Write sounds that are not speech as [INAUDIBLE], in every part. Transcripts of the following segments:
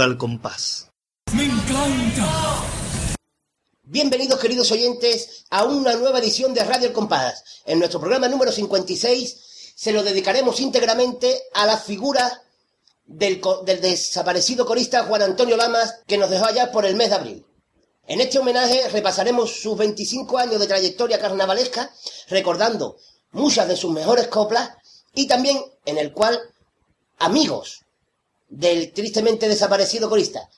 Al Compás. ¡Me encanta! Bienvenidos queridos oyentes a una nueva edición de Radio al Compás. En nuestro programa número 56 se lo dedicaremos íntegramente a la figura del, del desaparecido corista Juan Antonio Lamas que nos dejó allá por el mes de abril. En este homenaje repasaremos sus 25 años de trayectoria carnavalesca, recordando muchas de sus mejores coplas y también en el cual amigos del tristemente desaparecido corista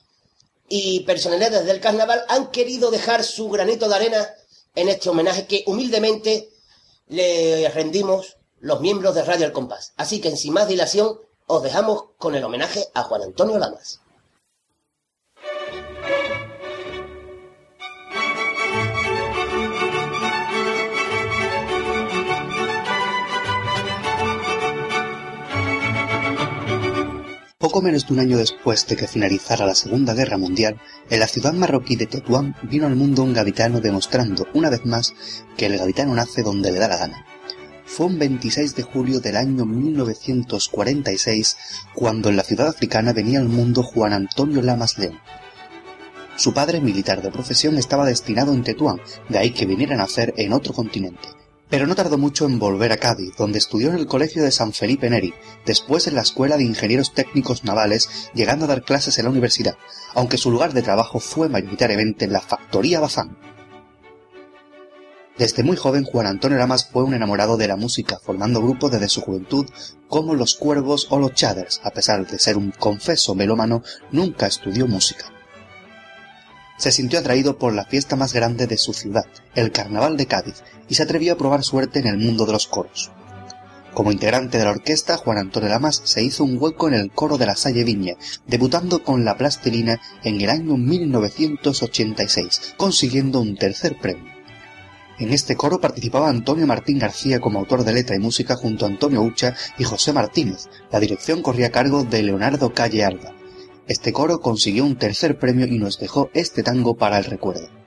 y personalidades del carnaval han querido dejar su granito de arena en este homenaje que humildemente le rendimos los miembros de Radio El Compás. Así que sin más dilación os dejamos con el homenaje a Juan Antonio Lamas. Poco menos de un año después de que finalizara la Segunda Guerra Mundial, en la ciudad marroquí de Tetuán vino al mundo un gaditano demostrando, una vez más, que el gaditano nace donde le da la gana. Fue un 26 de julio del año 1946 cuando en la ciudad africana venía al mundo Juan Antonio Lamas León. Su padre, militar de profesión, estaba destinado en Tetuán, de ahí que viniera a nacer en otro continente. Pero no tardó mucho en volver a Cádiz, donde estudió en el Colegio de San Felipe Neri, después en la Escuela de Ingenieros Técnicos Navales, llegando a dar clases en la universidad, aunque su lugar de trabajo fue mayoritariamente en la Factoría Bazán. Desde muy joven Juan Antonio Lamas fue un enamorado de la música, formando grupos desde su juventud como Los Cuervos o Los Chaders. A pesar de ser un confeso melómano, nunca estudió música se sintió atraído por la fiesta más grande de su ciudad, el Carnaval de Cádiz, y se atrevió a probar suerte en el mundo de los coros. Como integrante de la orquesta, Juan Antonio Lamas se hizo un hueco en el coro de la Salle Viña, debutando con la plastilina en el año 1986, consiguiendo un tercer premio. En este coro participaba Antonio Martín García como autor de letra y música junto a Antonio Ucha y José Martínez. La dirección corría a cargo de Leonardo Calle Alba. Este coro consiguió un tercer premio y nos dejó este tango para el recuerdo.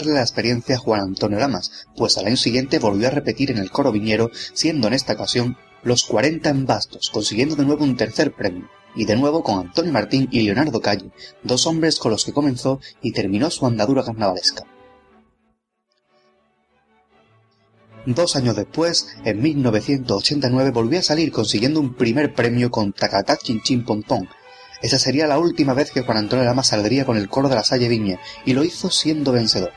La experiencia a Juan Antonio Lamas, pues al año siguiente volvió a repetir en el coro viñero, siendo en esta ocasión los 40 en bastos, consiguiendo de nuevo un tercer premio, y de nuevo con Antonio Martín y Leonardo Calle, dos hombres con los que comenzó y terminó su andadura carnavalesca. Dos años después, en 1989, volvió a salir consiguiendo un primer premio con Tacatá Chin Chin Pom Pom, esa sería la última vez que Juan Antonio Lama saldría con el coro de la Salle Viña, y lo hizo siendo vencedor.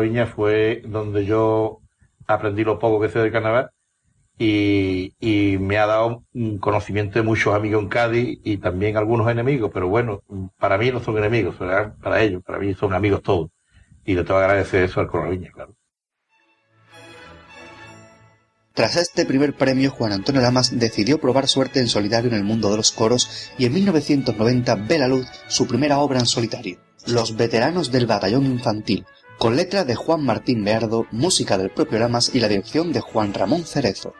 Viña fue donde yo aprendí lo poco que sé del carnaval y, me ha dado conocimiento de muchos amigos en Cádiz y también algunos enemigos, pero bueno, para mí no son enemigos, para ellos, para mí son amigos todos. Y le tengo que agradecer eso al Viña, claro. Tras este primer premio, Juan Antonio Lamas decidió probar suerte en solitario en el mundo de los coros y en 1990 ve la luz su primera obra en solitario, Los veteranos del batallón infantil, con letra de Juan Martín Beardo, música del propio Lamas y la dirección de Juan Ramón Cerezo.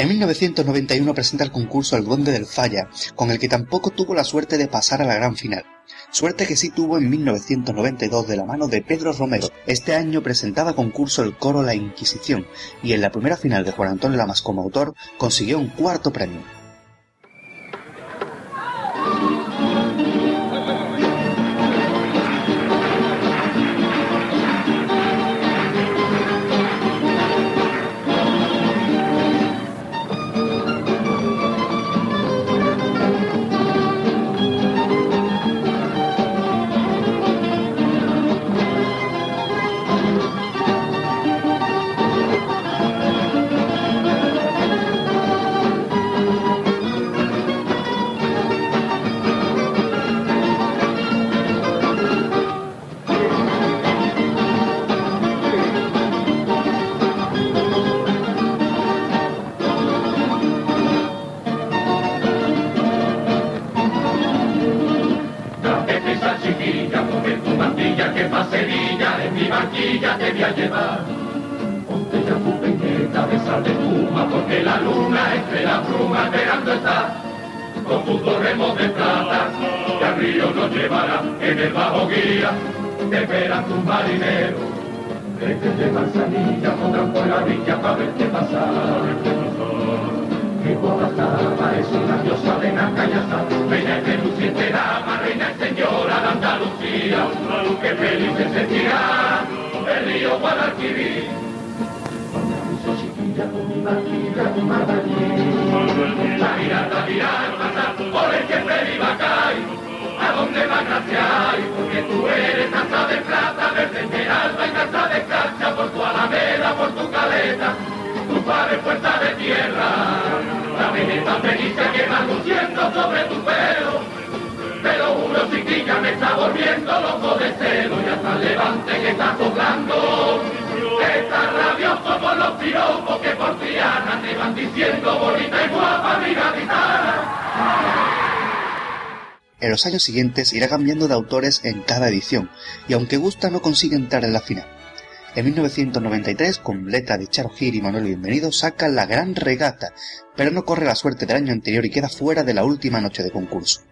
En 1991 presenta el concurso El Duende del Falla, con el que tampoco tuvo la suerte de pasar a la gran final. Suerte que sí tuvo en 1992 de la mano de Pedro Romero. Este año presentaba concurso el coro La Inquisición y en la primera final de Juan Antonio Lamas como autor consiguió un cuarto premio. levante que que por te van diciendo bonita y guapa mi en los años siguientes irá cambiando de autores en cada edición, y aunque gusta no consigue entrar en la final. En 1993, con letra de Charo Gil y Manuel Bienvenido, saca La Gran Regata, pero no corre la suerte del año anterior y queda fuera de la última noche de concurso.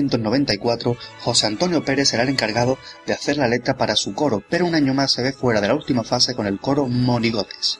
1994, José Antonio Pérez será el encargado de hacer la letra para su coro, pero un año más se ve fuera de la última fase con el coro Monigotes.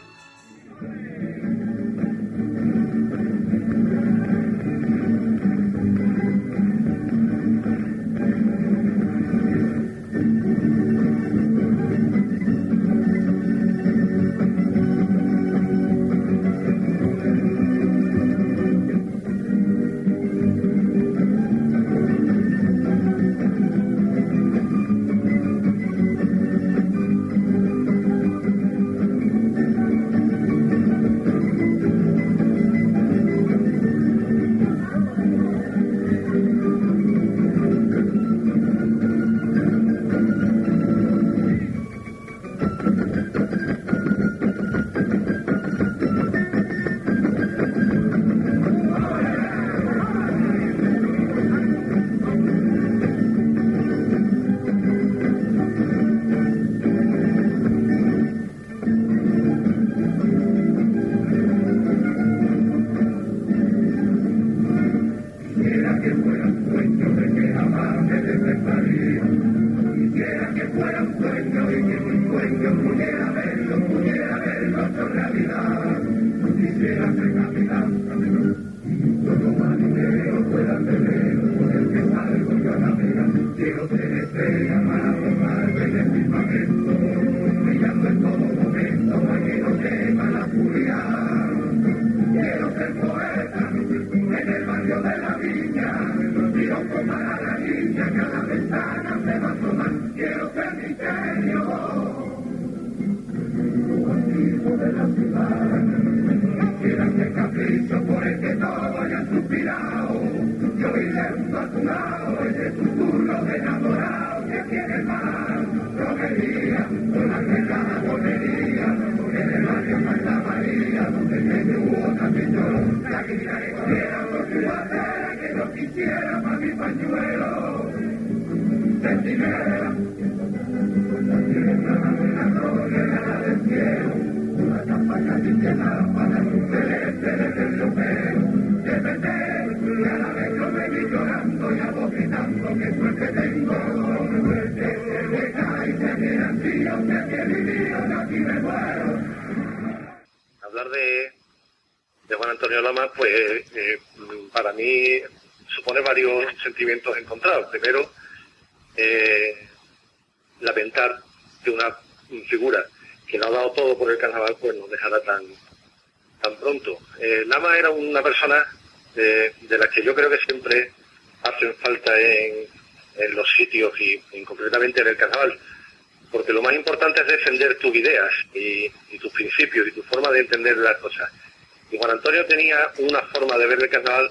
Una forma de ver el carnaval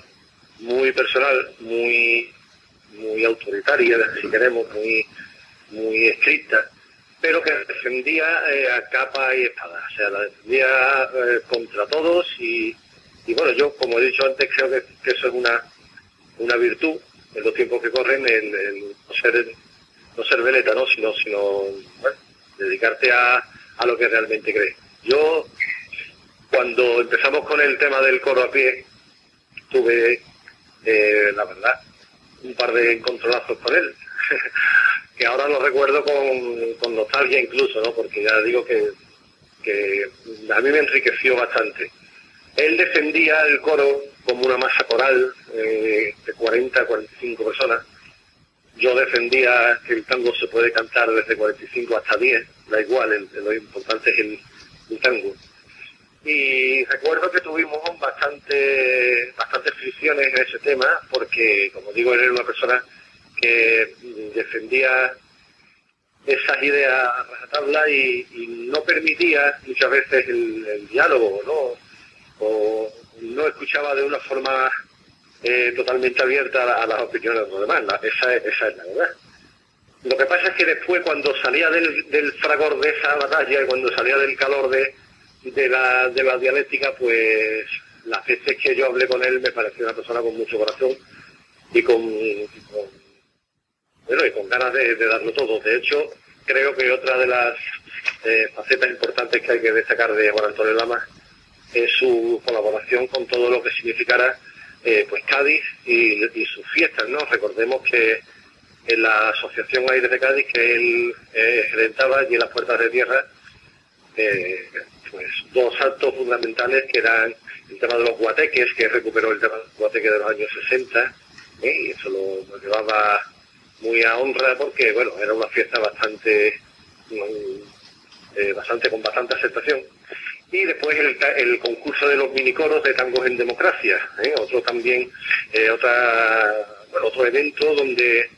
muy personal, muy, muy autoritaria, si queremos, muy, muy estricta, pero que defendía eh, a capa y espada, o sea, la defendía eh, contra todos y, y, bueno, yo, como he dicho antes, creo que, que eso es una, una virtud en los tiempos que corren, el, el no ser, no ser veleta, ¿no? sino, sino bueno, dedicarte a, a lo que realmente crees. Yo, cuando empezamos con el tema del coro a pie, tuve eh, la verdad, un par de encontronazos con él, [LAUGHS] que ahora lo recuerdo con, con, nostalgia incluso, ¿no? Porque ya digo que, a mí me enriqueció bastante. Él defendía el coro como una masa coral eh, de 40 a 45 personas. Yo defendía que el tango se puede cantar desde 45 hasta 10, da igual, el, lo importante es el tango y recuerdo que tuvimos bastante, bastantes fricciones en ese tema, porque, como digo, él era una persona que defendía esas ideas a rajatabla y, no permitía muchas veces el, diálogo, ¿no? O no escuchaba de una forma eh, totalmente abierta a, las opiniones de los demás. esa, esa es la verdad. Lo que pasa es que después, cuando salía del, del fragor de esa batalla y cuando salía del calor de, de, la, de la dialéctica, pues las veces que yo hablé con él me pareció una persona con mucho corazón y con, bueno, y con ganas de, darlo todo. De hecho, creo que otra de las eh, facetas importantes que hay que destacar de Juan Antonio Lama es su colaboración con todo lo que significara eh, pues Cádiz y, sus fiestas, ¿no? Recordemos que en la Asociación Aires de Cádiz que él eh, gerentaba y en las Puertas de Tierra, eh, pues dos actos fundamentales que eran el tema de los guateques, que recuperó el tema de los guateques de los años 60, ¿eh? y eso lo, llevaba muy a honra porque, bueno, era una fiesta bastante, mm, bastante con bastante aceptación. Y después el, el, concurso de los minicoros de tangos en democracia, otro también, otra, otro evento donde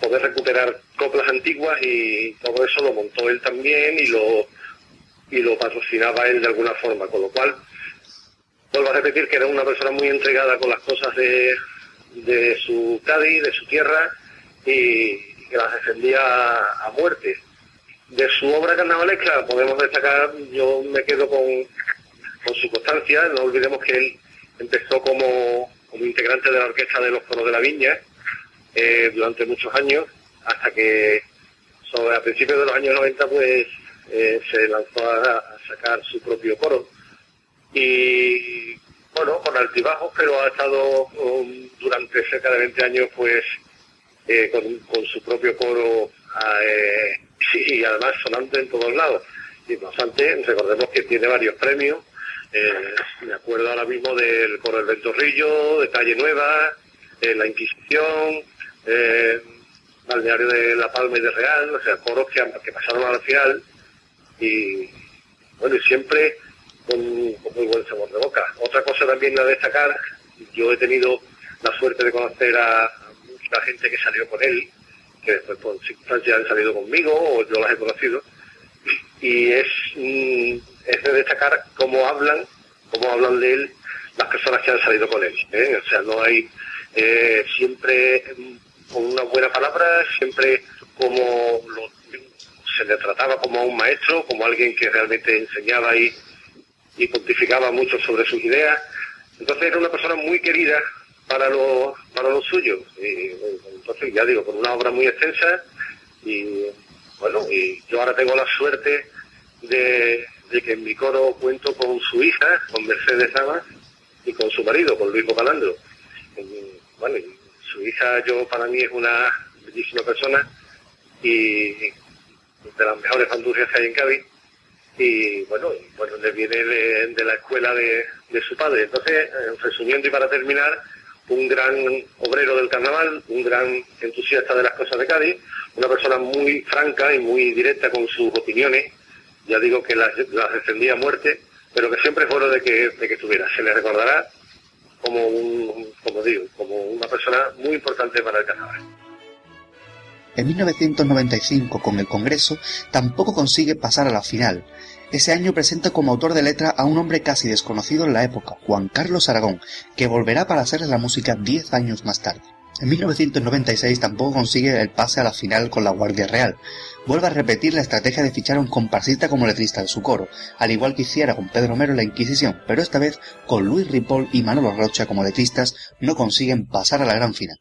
poder recuperar coplas antiguas y todo eso lo montó él también y lo y lo patrocinaba él de alguna forma, con lo cual vuelvo a repetir que era una persona muy entregada con las cosas de, de su Cádiz, de su tierra y, que las defendía a, muerte. De su obra carnavalesca podemos destacar, yo me quedo con, con su constancia, no olvidemos que él empezó como, como integrante de la orquesta de los coros de la Viña, eh, durante muchos años, hasta que sobre a principios de los años 90 pues eh, se lanzó a, sacar su propio coro. Y bueno, con altibajos, pero ha estado durante cerca de 20 años pues eh, con, su propio coro y además sonante en todos lados. Y no obstante, recordemos que tiene varios premios. me acuerdo ahora mismo del coro del Ventorrillo, de Calle Nueva, La Inquisición, eh, balneario de La Palma y de Real, o sea, coros que, que pasaron al final y bueno, y siempre con, muy buen sabor de boca. Otra cosa también a destacar, yo he tenido la suerte de conocer a mucha gente que salió con él, que después por circunstancias han salido conmigo o yo las he conocido, y es, mm, es de destacar cómo hablan, cómo hablan de él las personas que han salido con él. ¿eh? O sea, no hay eh, siempre con una buena palabra, siempre como se le trataba como a un maestro, como alguien que realmente enseñaba y, pontificaba mucho sobre sus ideas. Entonces era una persona muy querida para los para los suyos. Entonces ya digo, con una obra muy extensa y bueno, y yo ahora tengo la suerte de, que en mi coro cuento con su hija, con Mercedes Amas, y con su marido, con Luis Bocalandro. Bueno, su hija yo para mí es una bellísima persona y de las mejores bandurrias que hay en Cádiz y bueno, bueno le viene de, la escuela de, su padre. Entonces, resumiendo y para terminar, un gran obrero del carnaval, un gran entusiasta de las cosas de Cádiz, una persona muy franca y muy directa con sus opiniones, ya digo que las, defendía a muerte, pero que siempre fueron de que, de que estuviera. Se le recordará como un, como digo, como una persona muy importante para el carnaval. En 1995, con el Congreso, tampoco consigue pasar a la final. Ese año presenta como autor de letra a un hombre casi desconocido en la época, Juan Carlos Aragón, que volverá para hacerle la música 10 años más tarde. En 1996 tampoco consigue el pase a la final con la Guardia Real. Vuelve a repetir la estrategia de fichar a un comparsista como letrista de su coro, al igual que hiciera con Pedro Mero en la Inquisición, pero esta vez con Luis Ripoll y Manolo Rocha como letristas no consiguen pasar a la gran final.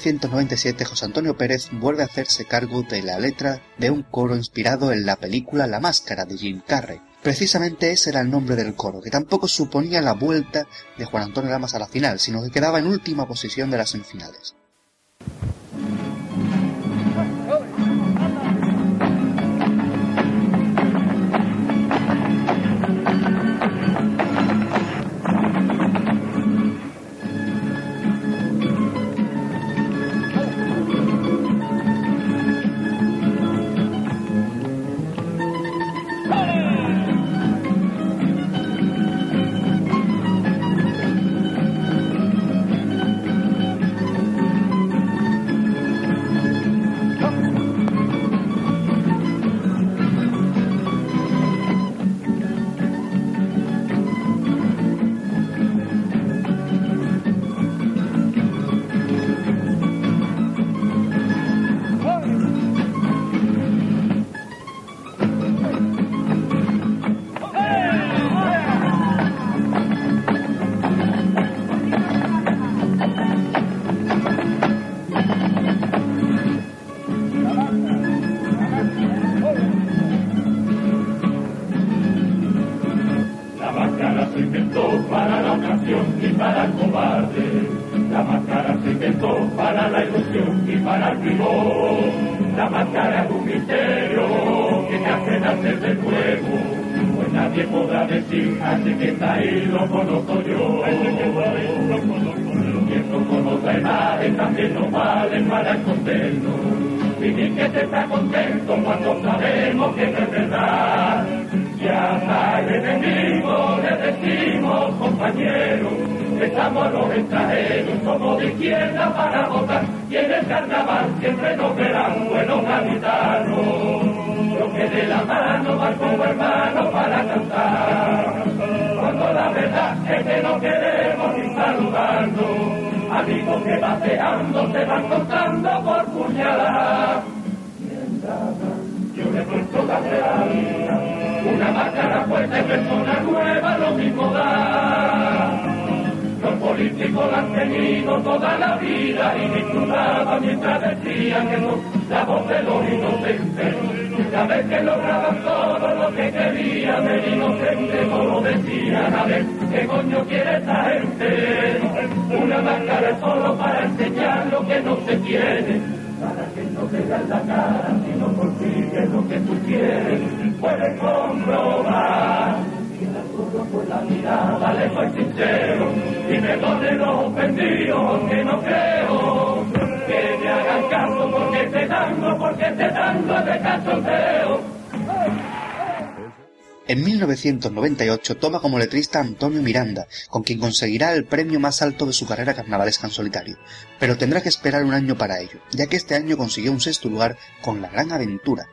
1997 José Antonio Pérez vuelve a hacerse cargo de la letra de un coro inspirado en la película La Máscara de Jim Carrey. Precisamente ese era el nombre del coro, que tampoco suponía la vuelta de Juan Antonio Lamas a la final, sino que quedaba en última posición de las semifinales. que lograban todo lo que querían, el inocente como decían a ver, ¿qué coño quiere esta gente? Una máscara solo para enseñar lo que no se quiere, para que no te vean la cara si no consigues lo que tú quieres, puedes comprobar. Que la solo por la mirada, lejos y sincero, y me pone los ofendidos, que no 1998 toma como letrista a Antonio Miranda, con quien conseguirá el premio más alto de su carrera carnavalesca en solitario, pero tendrá que esperar un año para ello, ya que este año consiguió un sexto lugar con La Gran Aventura,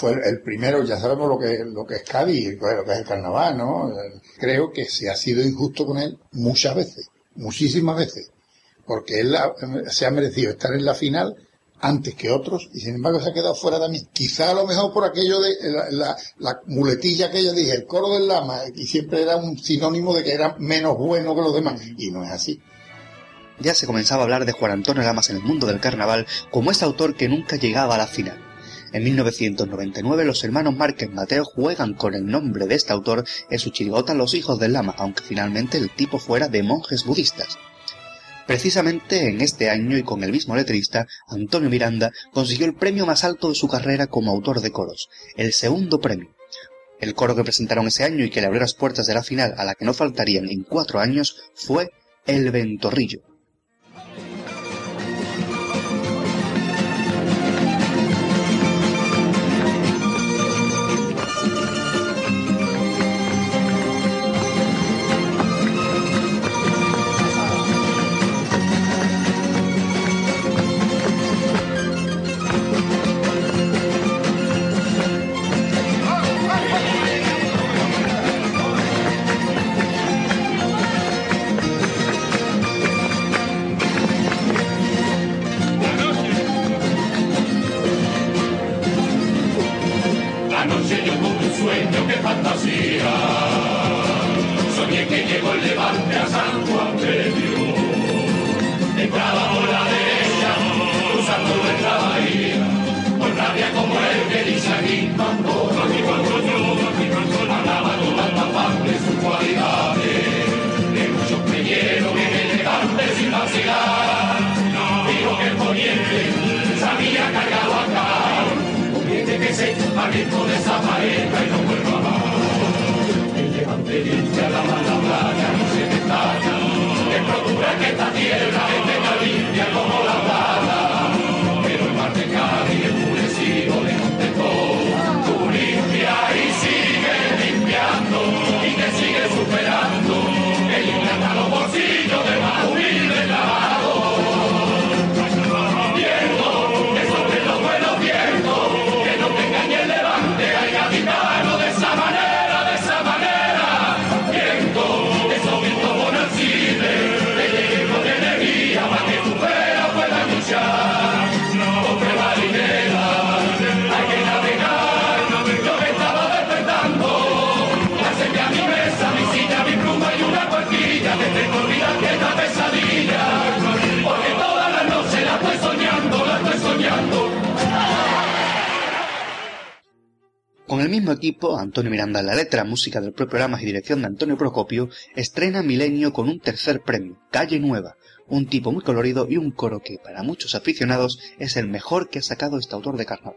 fue el primero, ya sabemos lo que, lo que es Cádiz, lo que es el carnaval, ¿no? Creo que se ha sido injusto con él muchas veces, muchísimas veces, porque él se ha merecido estar en la final antes que otros y sin embargo se ha quedado fuera también. Quizá a lo mejor por aquello de la, la- la muletilla que yo dije, el coro del lama, y siempre era un sinónimo de que era menos bueno que los demás, y no es así. Ya se comenzaba a hablar de Juan Antonio Lamas en el mundo del carnaval como ese autor que nunca llegaba a la final. En 1999 los hermanos Márquez Mateo juegan con el nombre de este autor en su chirigota Los Hijos del Lama, aunque finalmente el tipo fuera de monjes budistas. Precisamente en este año y con el mismo letrista, Antonio Miranda consiguió el premio más alto de su carrera como autor de coros, el segundo premio. El coro que presentaron ese año y que le abrió las puertas de la final a la que no faltarían en cuatro años fue El Ventorrillo. Antonio Miranda la letra, música del propio programa y dirección de Antonio Procopio, estrena Milenio con un tercer premio, Calle Nueva, un tipo muy colorido y un coro que, para muchos aficionados, es el mejor que ha sacado este autor de carnaval.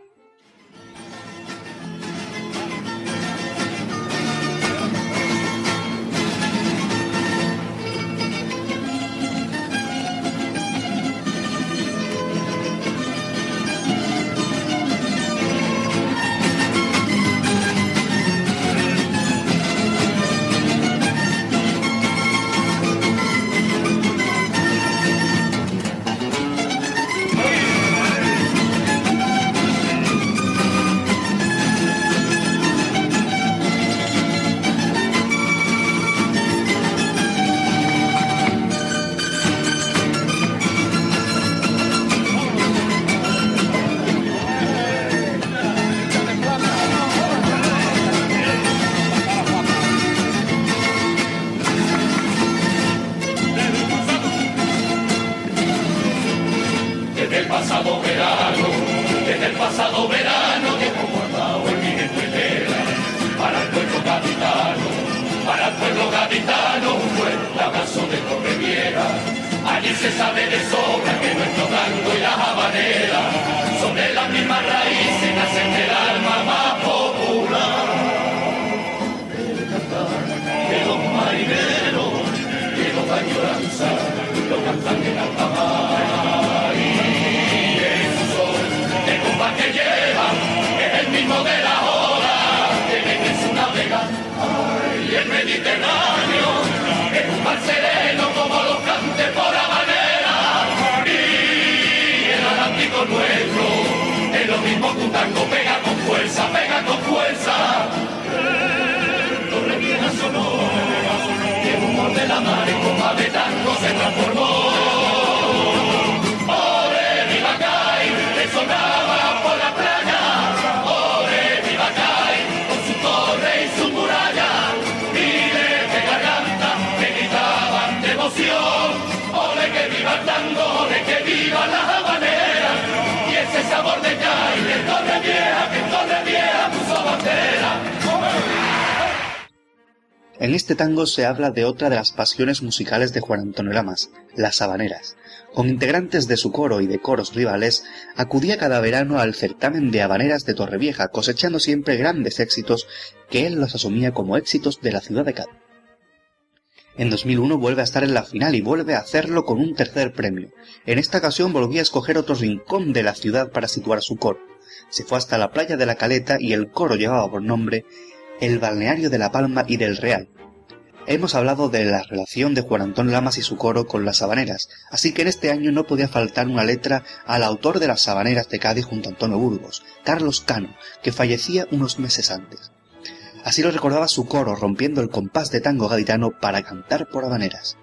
se habla de otra de las pasiones musicales de Juan Antonio Lamas, las habaneras. Con integrantes de su coro y de coros rivales, acudía cada verano al certamen de habaneras de Torrevieja, cosechando siempre grandes éxitos que él los asumía como éxitos de la ciudad de Cádiz. En 2001 vuelve a estar en la final y vuelve a hacerlo con un tercer premio. En esta ocasión volvía a escoger otro rincón de la ciudad para situar su coro. Se fue hasta la playa de la Caleta y el coro llevaba por nombre el balneario de La Palma y del Real, Hemos hablado de la relación de Juan Antón Lamas y su coro con las habaneras, así que en este año no podía faltar una letra al autor de las habaneras de Cádiz junto a Antonio Burgos, Carlos Cano, que fallecía unos meses antes. Así lo recordaba su coro rompiendo el compás de tango gaditano para cantar por habaneras.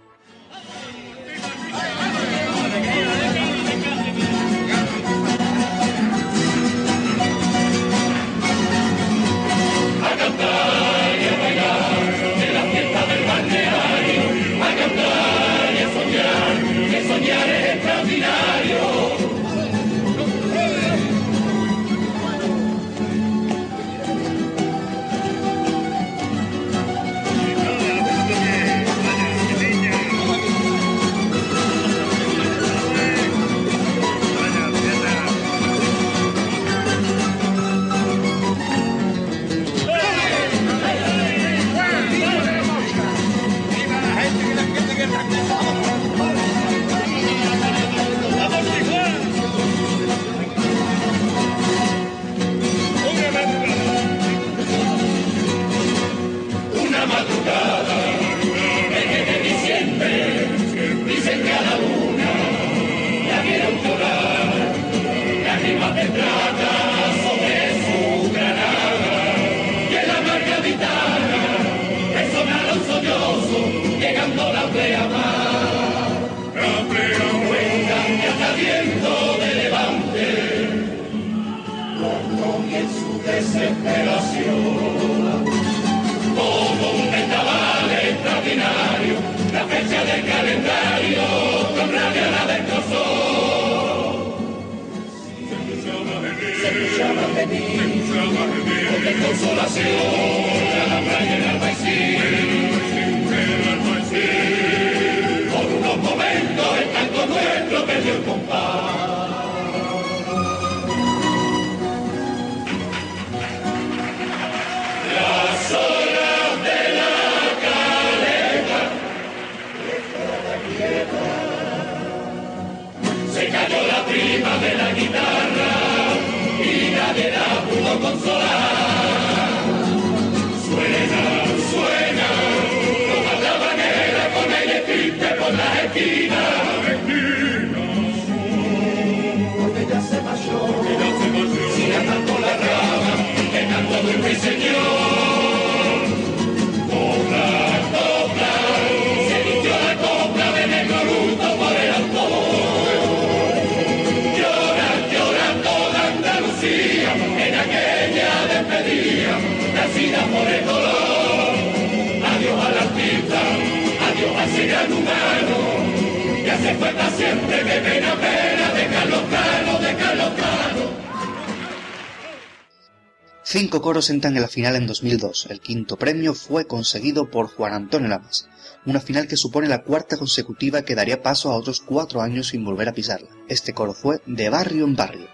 Coros entran en la final en 2002. El quinto premio fue conseguido por Juan Antonio Lamas. Una final que supone la cuarta consecutiva que daría paso a otros cuatro años sin volver a pisarla. Este coro fue de barrio en barrio.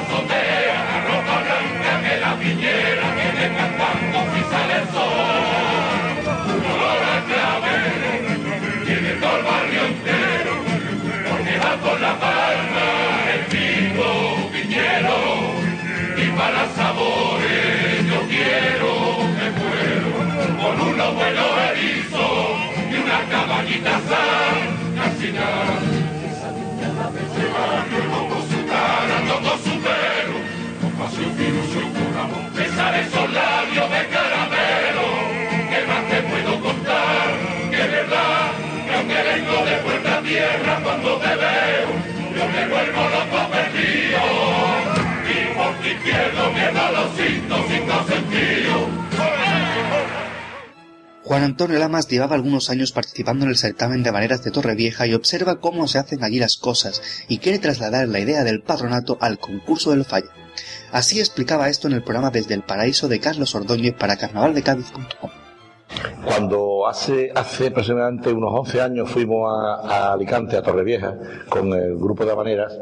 Azotea, ropa blanca que la piñera viene cantando si sale el sol. Un olor a clavel, tiene todo el barrio entero, porque va con la palma, el pico, viñero, y para sabores yo quiero, me muero, con unos buenos erizos y una caballita sal, casi nada. De ese barrio, tocó su cara, tocó su pelo, con pasión y ilusión con amor, besar esos labios de caramelo, que más te puedo contar, que verdad, que aunque vengo de puerta tierra cuando te veo, yo me vuelvo loco perdido. Y por ti pierdo miedo a los cinco, cinco sentidos. Juan Antonio Lamas llevaba algunos años participando en el certamen de maneras de Torrevieja y observa cómo se hacen allí las cosas y quiere trasladar la idea del patronato al concurso del Falla. Así explicaba esto en el programa Desde el Paraíso de Carlos Ordóñez para carnavaldecádiz.com. Cuando hace, hace aproximadamente unos 11 años fuimos a, a Alicante, a Torrevieja, con el grupo de Habaneras,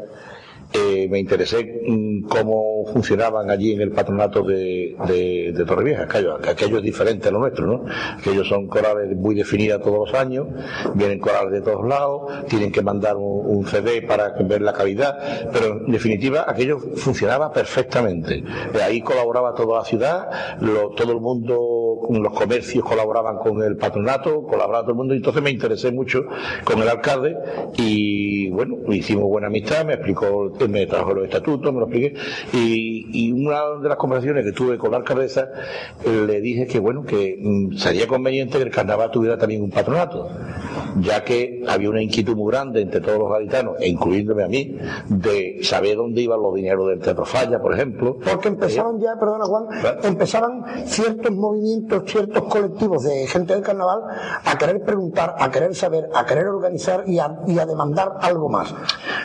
eh, me interesé mm, cómo funcionaban allí en el patronato de, de, de Torrevieja. Aquello, aquello es diferente a lo nuestro, ¿no? Aquellos son corales muy definidas todos los años, vienen corales de todos lados, tienen que mandar un, un CD para ver la calidad, pero en definitiva aquello funcionaba perfectamente. Eh, Ahí colaboraba toda la ciudad, lo- todo el mundo, los comercios colaboraban con el patronato, colaboraba todo el mundo, y entonces me interesé mucho con el alcalde y bueno, hicimos buena amistad, me explicó, me trajo los estatutos, me lo expliqué, y, y una de las conversaciones que tuve con la alcaldesa, le dije que bueno, que mm, sería conveniente que el carnaval tuviera también un patronato, ya que había una inquietud muy grande entre todos los gaditanos, e incluyéndome a mí, de saber dónde iban los dineros del Teatro Falla, por ejemplo. Porque empezaban ya, perdona Juan, empezaban ciertos movimientos, ciertos colectivos de gente del carnaval a querer preguntar, a querer saber, a querer organizar y a, y a demandar algo más.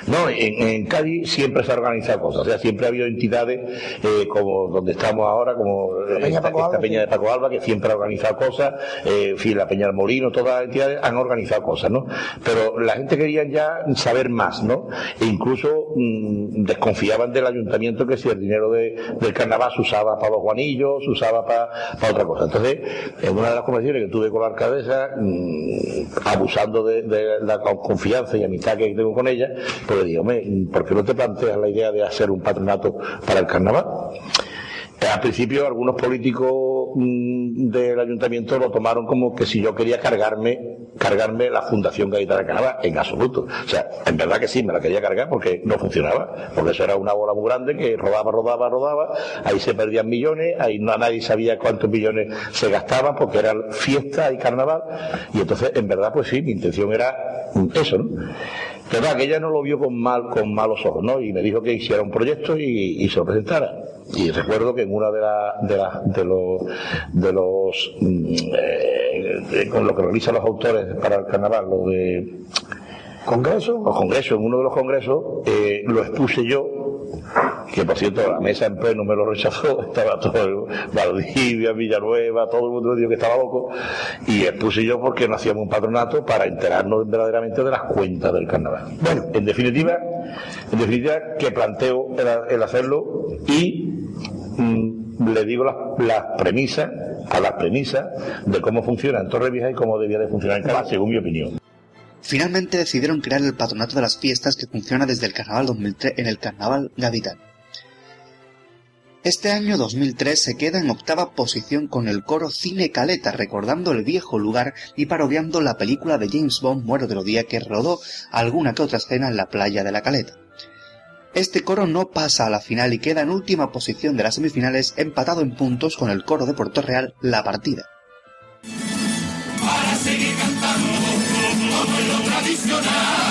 No, en, en Cádiz siempre se ha organizado cosas, o sea, siempre ha habido entidades eh, como donde estamos ahora, como La Peña esta, Paco esta Alba, Peña de Paco Alba, que siempre ha organizado cosas, eh, en fin, la Peña del Molino, todas las entidades han organizado cosas, ¿no? Pero la gente quería ya saber más, ¿no? E incluso mm, desconfiaban del ayuntamiento que si el dinero de- del carnaval se usaba para los guanillos, se usaba para, otra cosa. Entonces, en una de las conversaciones que tuve con la alcaldesa, mm, abusando de, la confianza y amistad que tengo con ella, pues le digo, "Hombre, ¿por qué no te planteas la idea de hacer un patronato para el carnaval? Al principio algunos políticos mm, del ayuntamiento lo tomaron como que si yo quería cargarme, cargarme la Fundación Gaditana Canadá, en absoluto. O sea, en verdad que sí, me la quería cargar porque no funcionaba, porque eso era una bola muy grande que rodaba, rodaba, rodaba, ahí se perdían millones, ahí no, nadie sabía cuántos millones se gastaban porque era fiesta y carnaval, y entonces en verdad pues sí, mi intención era eso, ¿no? Pero que ella no lo vio con mal, con malos ojos, ¿no? Y me dijo que hiciera un proyecto y, y se lo presentara. Y recuerdo que en una de, la, de, de los, de los mm, eh, con lo que realizan los autores para el carnaval, lo de ¿Congreso? los congresos, en uno de los congresos eh, lo expuse yo, que por cierto la mesa en pleno me lo rechazó, [LAUGHS] estaba todo Valdivia, Villanueva, todo el mundo me dijo que estaba loco, y expuse yo porque no hacíamos un patronato para enterarnos verdaderamente de las cuentas del carnaval. Bueno, en definitiva, en definitiva que planteo el, el hacerlo y mm, le digo las, las premisas, a las premisas de cómo funciona en Torrevieja y cómo debía de funcionar en Cádiz, según mi opinión. Finalmente decidieron crear el patronato de las fiestas que funciona desde el Carnaval 2003 en el Carnaval Gaditano. Este año 2003 se queda en octava posición con el coro Cine Caleta, recordando el viejo lugar y parodiando la película de James Bond Muero de los Día que rodó alguna que otra escena en la playa de la Caleta. Este coro no pasa a la final y queda en última posición de las semifinales empatado en puntos con el coro de Puerto Real La Partida. Nacional.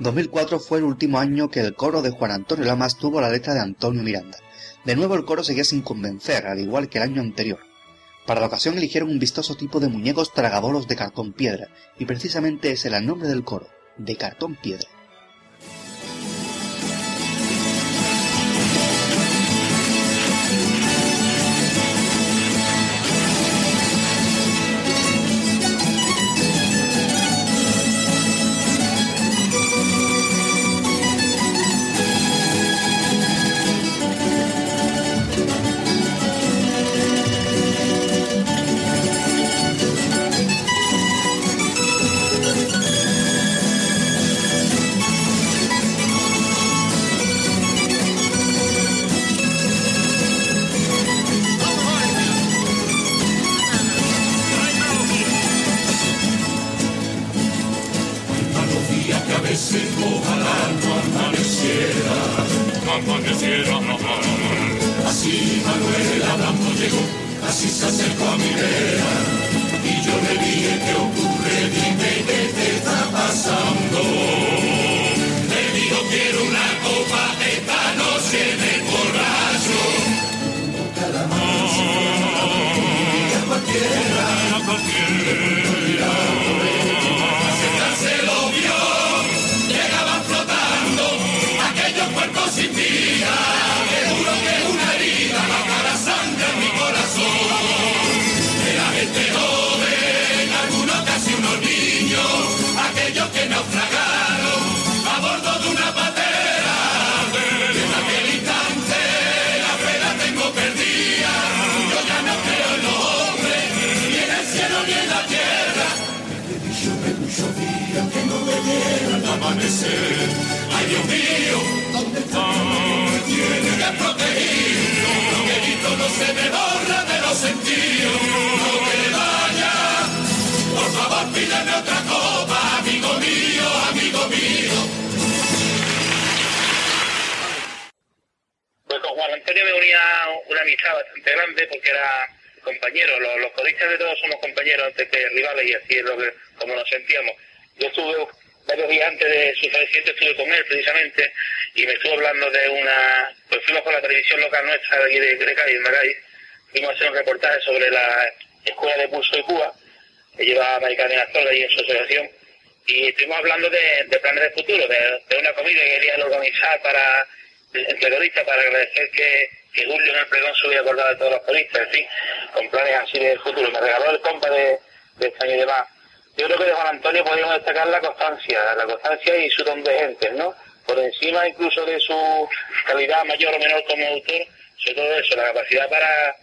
2004 fue el último año que el coro de Juan Antonio Lamas tuvo la letra de Antonio Miranda. De nuevo el coro seguía sin convencer, al igual que el año anterior. Para la ocasión eligieron un vistoso tipo de muñecos tragabolos de cartón piedra, y precisamente era el nombre del coro, de cartón piedra. Para entre coristas para agradecer que, que Julio en el pregón se hubiera acordado de todos los coristas, en fin, con planes así de futuro. Me regaló el compa de, de este año y demás. Yo creo que de Juan Antonio podríamos destacar la constancia, la constancia y su don de gente, ¿no? Por encima incluso de su calidad mayor o menor como autor, sobre todo eso, la capacidad para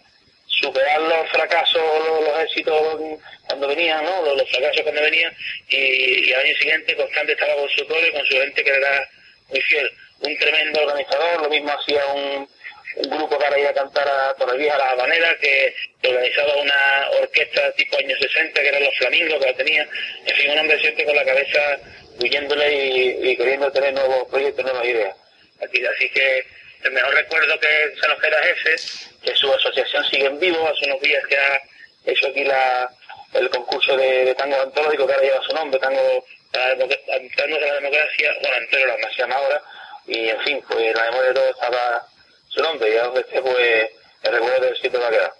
superar los fracasos, los, éxitos cuando venían, ¿no? Los, fracasos cuando venían y, y, al año siguiente constante estaba con su y con su gente que era muy fiel. Un tremendo organizador, lo mismo hacía un, un grupo para ir a cantar a Torrevieja a las Habaneras, que, organizaba una orquesta tipo años 60, que eran los flamingos que la tenía. En fin, un hombre siempre con la cabeza huyéndole y, y queriendo tener nuevos proyectos, nuevas ideas. Así, que el mejor recuerdo que se nos queda es ese, que su asociación sigue en vivo, hace unos días que ha hecho aquí la, el concurso de, de tango antológico que ahora lleva su nombre, tango Tangos de la democracia, bueno, entero la llama ahora, y en fin, pues la memoria de todo estaba su nombre, y donde esté, pues el recuerdo del sitio va a quedar.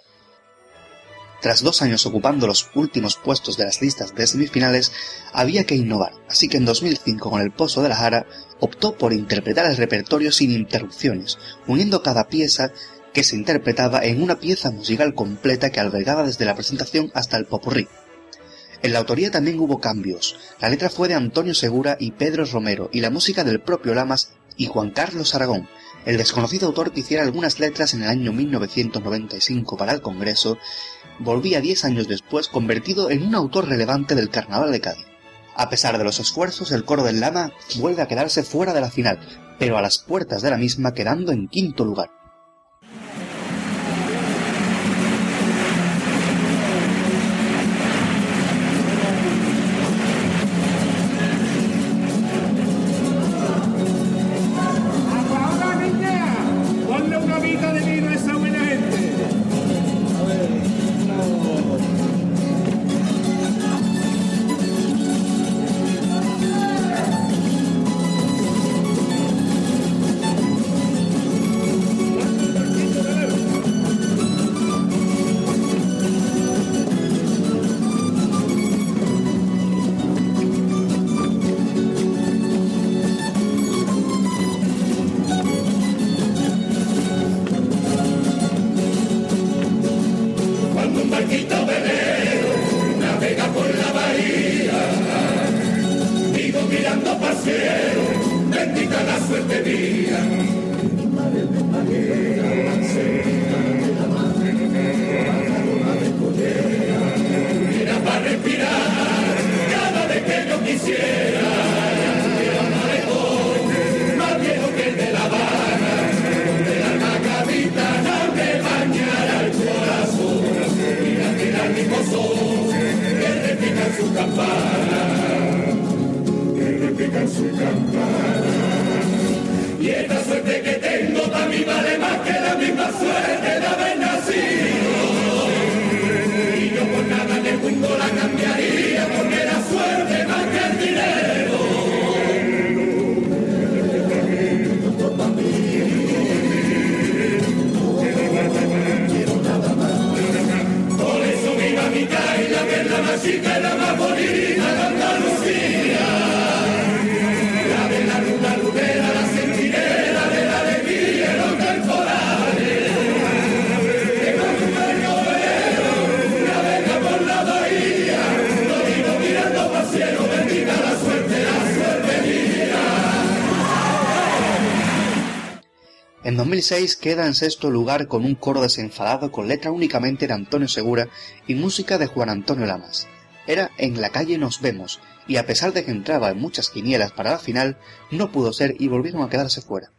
Tras dos años ocupando los últimos puestos de las listas de semifinales, había que innovar, así que en 2005 con El Pozo de la Jara optó por interpretar el repertorio sin interrupciones, uniendo cada pieza que se interpretaba en una pieza musical completa que albergaba desde la presentación hasta el popurrí. En la autoría también hubo cambios. La letra fue de Antonio Segura y Pedro Romero y la música del propio Lamas y Juan Carlos Aragón, el desconocido autor que hiciera algunas letras en el año 1995 para el Congreso, volvía diez años después convertido en un autor relevante del Carnaval de Cádiz. A pesar de los esfuerzos, el coro del Lama vuelve a quedarse fuera de la final, pero a las puertas de la misma quedando en quinto lugar. 2006 queda en sexto lugar con un coro desenfadado con letra únicamente de Antonio Segura y música de Juan Antonio Lamas. Era En la calle nos vemos, y a pesar de que entraba en muchas quinielas para la final, no pudo ser y volvieron a quedarse fuera.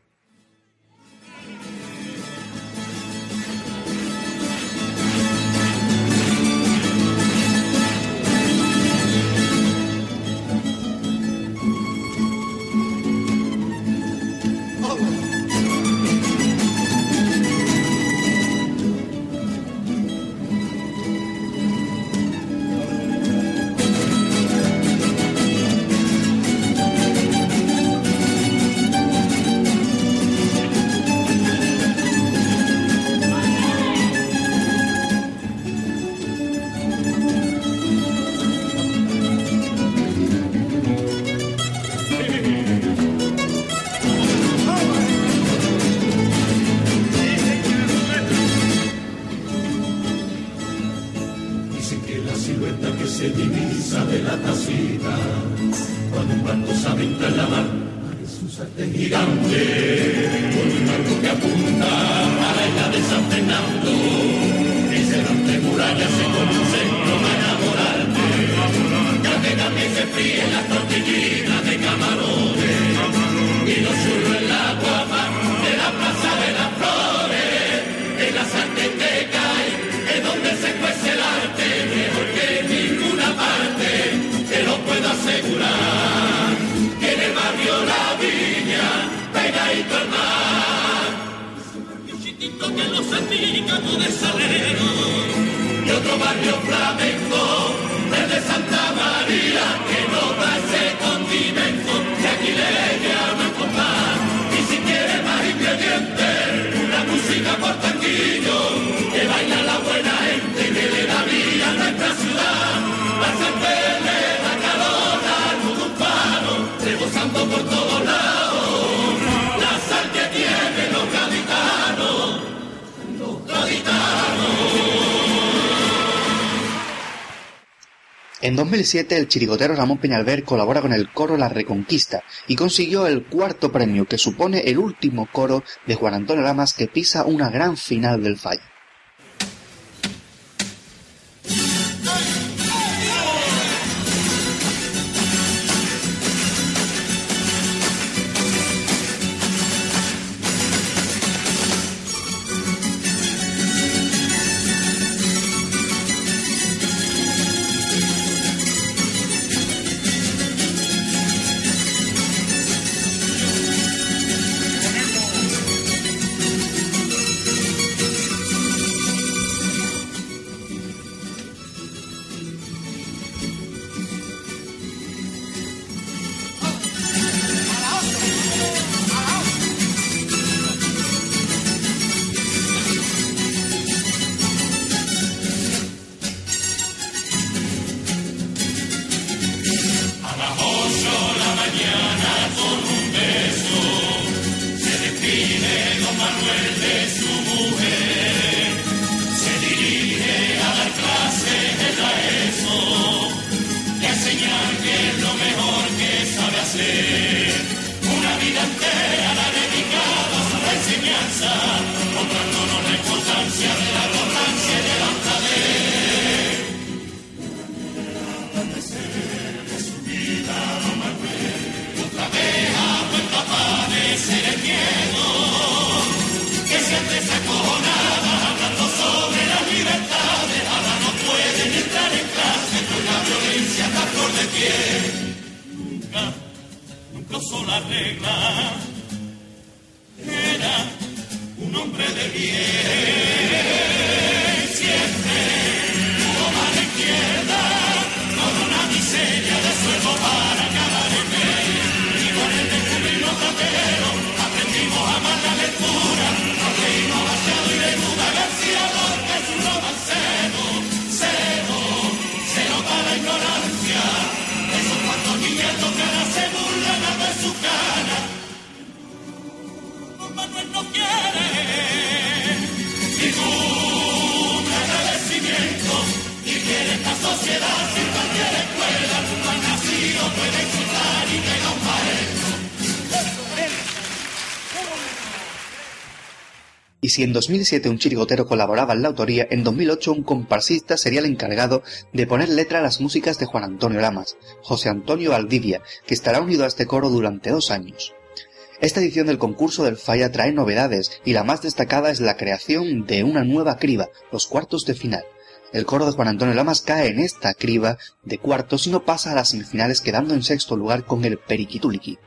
el chirigotero Ramón Peñalver colabora con el coro La Reconquista y consiguió el cuarto premio que supone el último coro de Juan Antonio Lamas que pisa una gran final del fallo. y si en 2007 un chirigotero colaboraba en la autoría, en 2008 un comparsista sería el encargado de poner letra a las músicas de Juan Antonio Lamas, José Antonio Valdivia, que estará unido a este coro durante dos años. Esta edición del concurso del Falla trae novedades y la más destacada es la creación de una nueva criba, los cuartos de final. El coro de Juan Antonio Lamas cae en esta criba de cuartos y no pasa a las semifinales quedando en sexto lugar con el Periquituliki.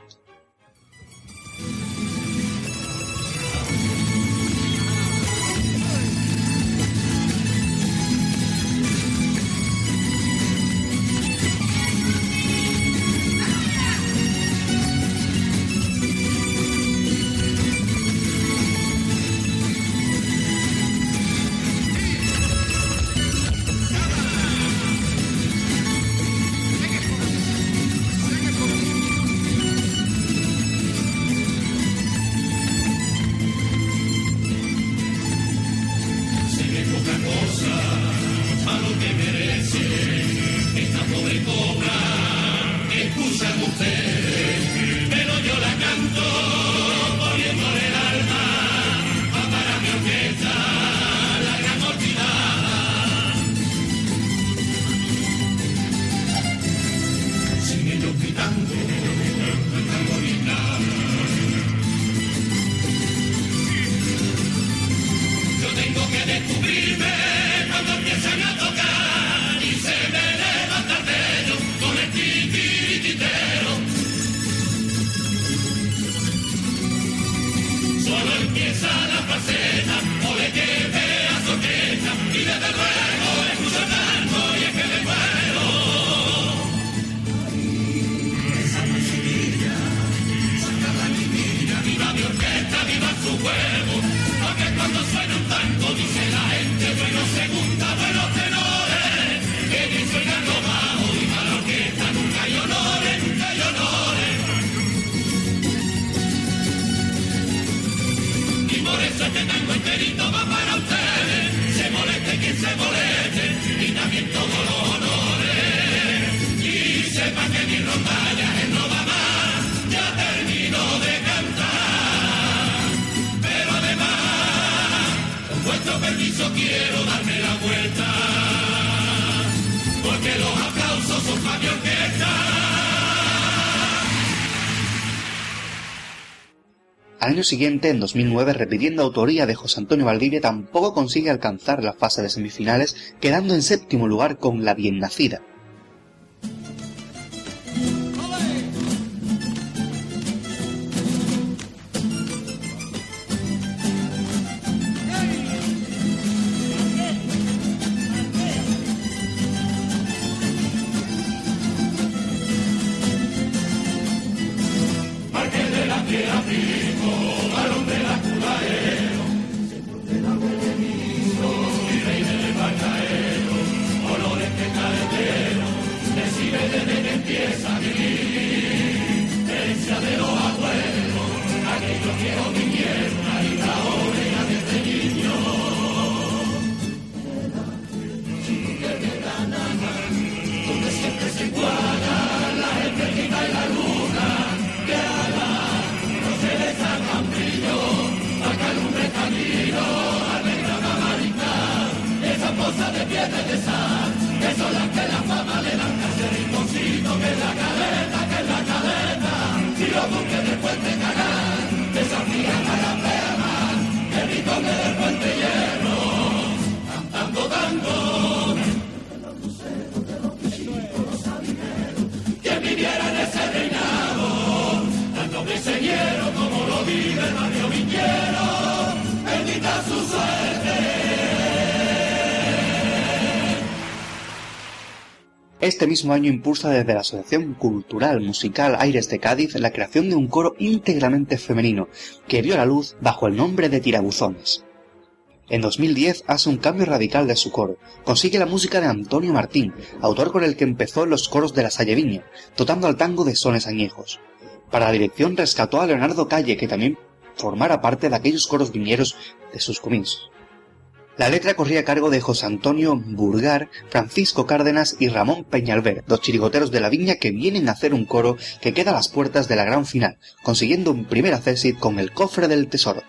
Siguiente, en 2009, repitiendo autoría de José Antonio Valdivia, tampoco consigue alcanzar la fase de semifinales, quedando en séptimo lugar con La Bien Nacida. Este mismo año impulsa desde la Asociación Cultural Musical Aires de Cádiz la creación de un coro íntegramente femenino, que vio la luz bajo el nombre de Tirabuzones. En 2010 hace un cambio radical de su coro, consigue la música de Antonio Martín, autor con el que empezó los coros de la Salleviña, dotando al tango de sones añejos. Para la dirección rescató a Leonardo Calle, que también formara parte de aquellos coros viñeros de sus comienzos. La letra corría a cargo de José Antonio Burgar, Francisco Cárdenas y Ramón Peñalver, dos chirigoteros de la viña que vienen a hacer un coro que queda a las puertas de la gran final, consiguiendo un primer accesit con el cofre del tesoro.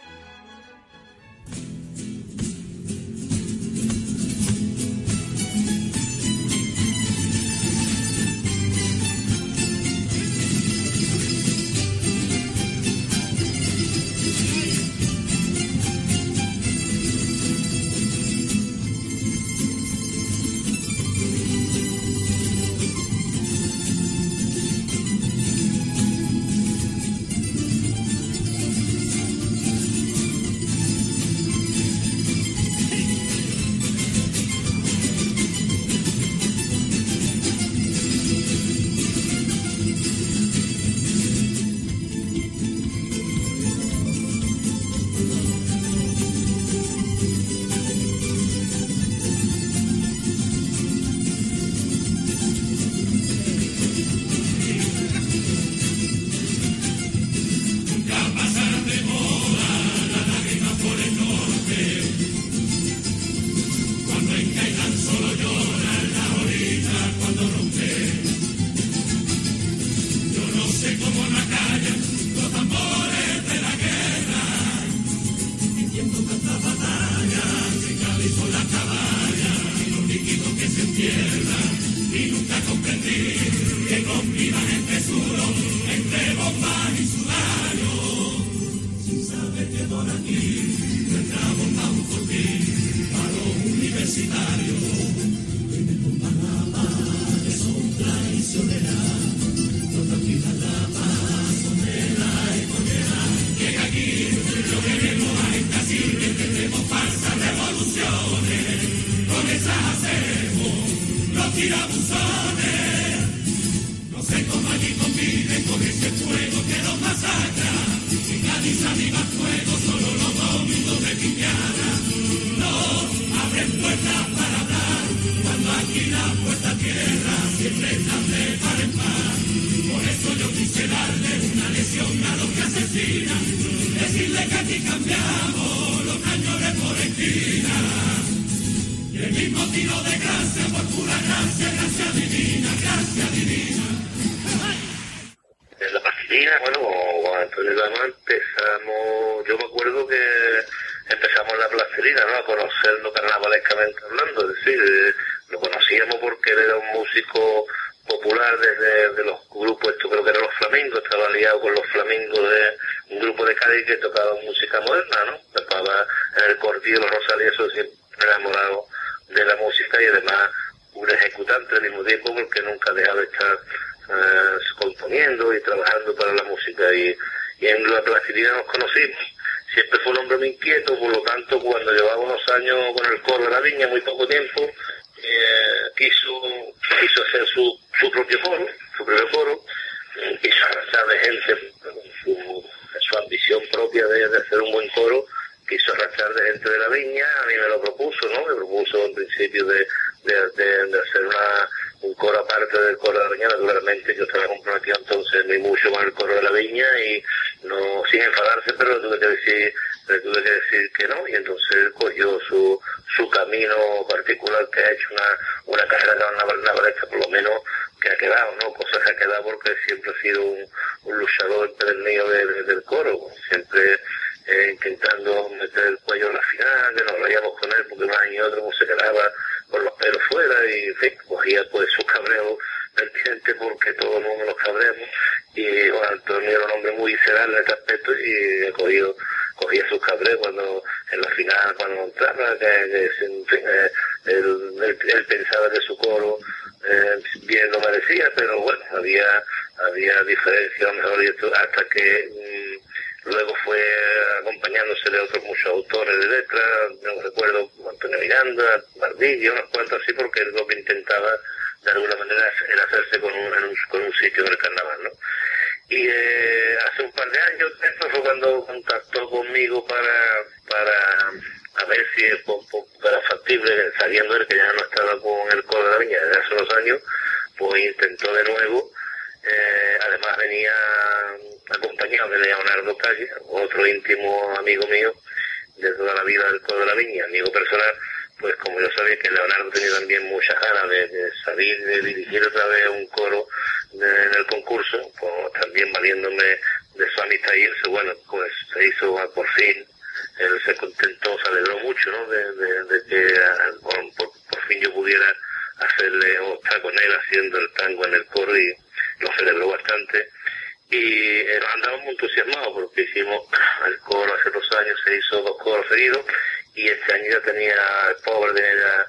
Antonio era un hombre muy visceral en este aspecto y cogido cogía sus cabreos cuando en la final cuando entraba que, eh, él, pensaba que su coro eh, bien lo merecía pero bueno había había diferencia a lo mejor y esto, hasta que mm, luego fue acompañándose de otros muchos autores de letras, no recuerdo, Antonio Miranda, Bardillo, unos cuantos así, porque él lo intentaba de alguna manera era hacerse con un, en un, con un sitio del carnaval, ¿no? Y eh, hace un par de años, esto fue cuando contactó conmigo para, para a ver si era factible, sabiendo él que ya no estaba con el coro de la viña desde hace unos años, pues intentó de nuevo. Eh, además venía acompañado de Leonardo Calle, otro íntimo amigo mío de toda la vida del Coro de la Viña, amigo personal, pues como yo sabía que Leonardo tenía también muchas ganas de, salir, de dirigir otra vez un coro de- en el concurso, pues también valiéndome de su amistad y eso, bueno, pues se hizo por fin, él se contentó, se alegró mucho, ¿no? De, de- que por, por- fin yo pudiera hacerle o estar con él haciendo el tango en el coro y lo celebró bastante y eh, andamos muy entusiasmados porque hicimos el coro hace dos años se hizo dos coros seguidos y este año ya tenía el pobre tenía ya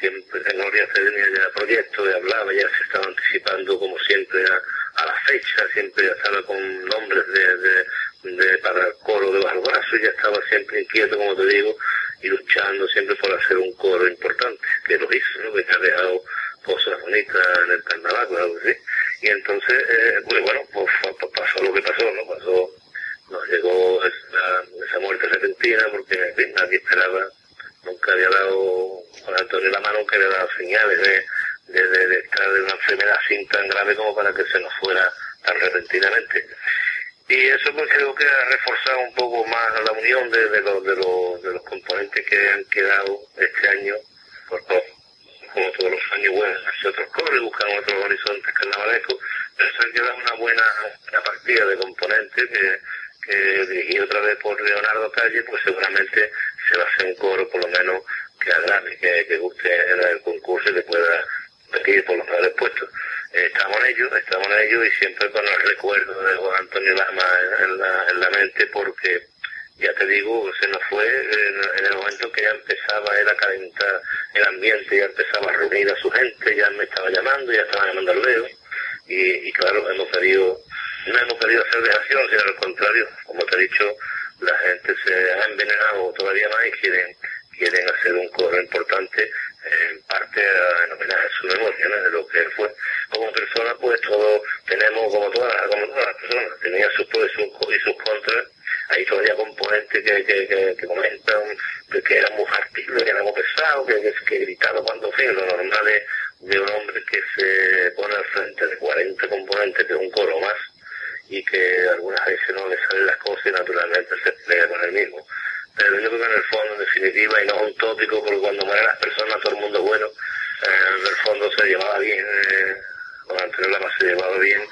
siempre Gloria tenía ya proyectos y hablaba ya se estaba anticipando como siempre a, a la fecha siempre ya estaba con nombres de, de, de- para el coro de bajo brazo ya estaba siempre inquieto como te digo y luchando siempre por hacer un coro importante que lo hizo ¿no? que ha dejado cosas bonitas en el carnaval claro que sí y entonces, eh, pues bueno, pues pa- pasó lo que pasó, ¿no? Pasó, nos llegó esa, muerte repentina porque nadie esperaba, nunca había dado, Juan Antonio la mano que había dado señales de, de, de- estar de una enfermedad así tan grave como para que se nos fuera tan repentinamente. Y eso pues creo que ha reforzado un poco más la unión de, de los, de, los, de los componentes que han quedado este año, por como todos los años, bueno, hacer otros coros, buscan otros horizontes carnavalescos, pero se han quedado una buena una partida de componentes que, que dirigido otra vez por Leonardo Calle, pues seguramente se va a hacer un coro por lo menos que agrade, que, guste en el concurso y que pueda pedir por los mejores puestos. Eh, estamos en ello, estamos en ello y siempre con el recuerdo de Juan Antonio Lama en, la, en la mente porque ya te digo, se nos fue en, el momento que ya empezaba él a calentar el ambiente, ya empezaba a reunir a su gente, ya me estaba llamando, ya estaba llamando al Leo, y, y claro, hemos querido, no hemos querido hacer dejación, sino al contrario, como te he dicho, la gente se ha envenenado todavía más y quieren, quieren hacer un coro importante, en parte a- en homenaje a su memoria, de lo que él fue. Como persona, pues todos tenemos, como todas, como todas las personas, tenía sus pros y sus, sus contras, hay todavía componentes que, que, que, comentan que, que era que era muy pesado, que, que, que gritaba cuando fin, lo normal es de un hombre que se pone al frente de 40 componentes, es un coro más, y que algunas veces no le salen las cosas y naturalmente se pelea con el mismo. Pero yo creo que en el fondo, en definitiva, y no es un tópico, porque cuando mueren las personas todo el mundo es bueno, eh, en el fondo se llevaba bien, eh, con Antonio Lama se llevaba bien,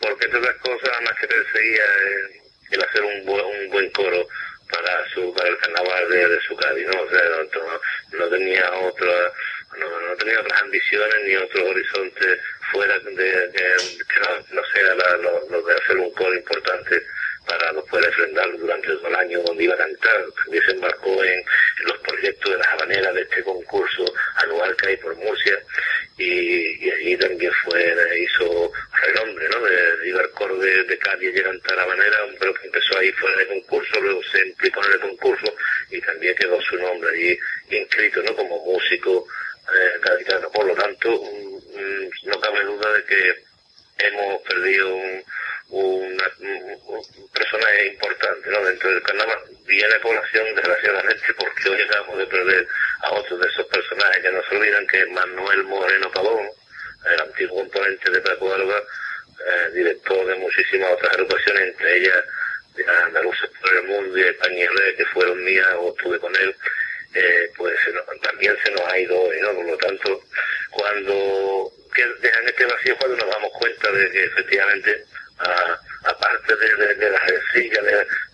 porque entre otras cosas, más que perseguía eh, el hacer un, buen, un buen coro para su para el carnaval de, de su Cádiz. O sea, no, no tenía otra no, no tenía otras ambiciones ni otros horizontes fuera de, que no, sea la- lo, de hacer un coro importante para poder refrendarlo durante todo el año donde iba a cantar. También se embarcó en, los proyectos de las habaneras de este concurso anual que hay por Murcia y, y allí también fue, hizo renombre, ¿no? De, iba al de, de Cádiz y cantar habanera, pero que empezó ahí fuera de concurso, luego se implicó en el concurso y también quedó su nombre allí inscrito, ¿no? Como músico eh. Por lo tanto, no cabe duda de que hemos perdido un, una- un- un personaje importante ¿no? dentro del carnaval. Viene población, desgraciadamente, porque hoy acabamos de perder a otro de esos personajes que no se olvidan, que es Manuel Moreno Pavón, el antiguo componente de Paco Alba, eh, director de muchísimas otras agrupaciones, entre ellas de Andaluces por el Mundo y España y Rey, que fueron mías o estuve con él, eh, pues también se nos ha ido ¿no? Por lo tanto, cuando dejan este vacío, cuando nos damos cuenta de que efectivamente, aparte de, de, las rencillas,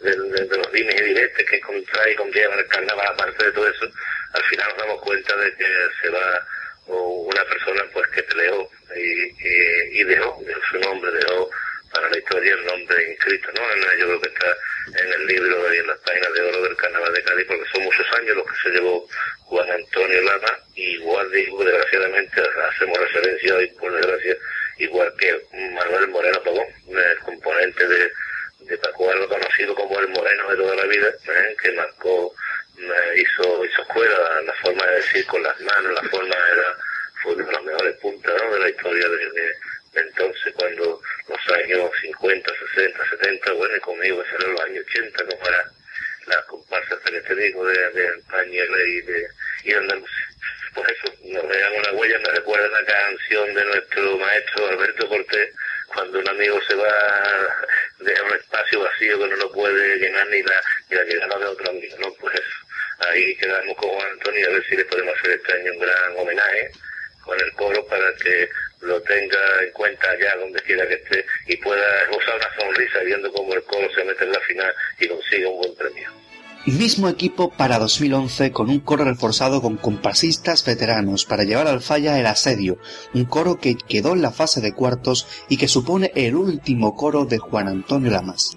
de, de- los dimes y diretes que contrae y conlleva el carnaval, aparte de todo eso, al final nos damos cuenta de que se va una persona pues que peleó y, y, y dejó, dejó su nombre, dejó para la historia el nombre inscrito, ¿no? Yo creo que está en el libro y en las páginas de oro del Carnaval de Cádiz, porque son muchos años los que se llevó Juan Antonio Lama, y igual digo, desgraciadamente hacemos referencia hoy, por desgracia, igual que Manuel Moreno Pavón, el componente de, de Paco Alba, conocido como el Moreno de toda la vida, ¿eh? que marcó, eh, hizo, hizo escuela, la forma de decir con las manos, la forma era, fue de las mejores puntas ¿no? de la historia de- de entonces, cuando los años 50, 60, 70, bueno, y conmigo que serán los años 80, como era la comparsa hasta que te digo de, de España y de, y Andalucía. Pues eso, nos dejan una huella, me recuerda la canción de nuestro maestro Alberto Cortés, cuando un amigo se va, deja un espacio vacío que no lo puede llenar ni la, ni la llegada de otro amigo, ¿no? Pues ahí quedamos con Antonio a ver si le podemos hacer este año un gran homenaje con el coro para que lo tenga en cuenta allá donde quiera que esté y pueda usar una sonrisa viendo cómo el coro se mete en la final y consiga un buen premio. Mismo equipo para 2011 con un coro reforzado con comparsistas veteranos para llevar al falla el asedio, un coro que quedó en la fase de cuartos y que supone el último coro de Juan Antonio Lamas.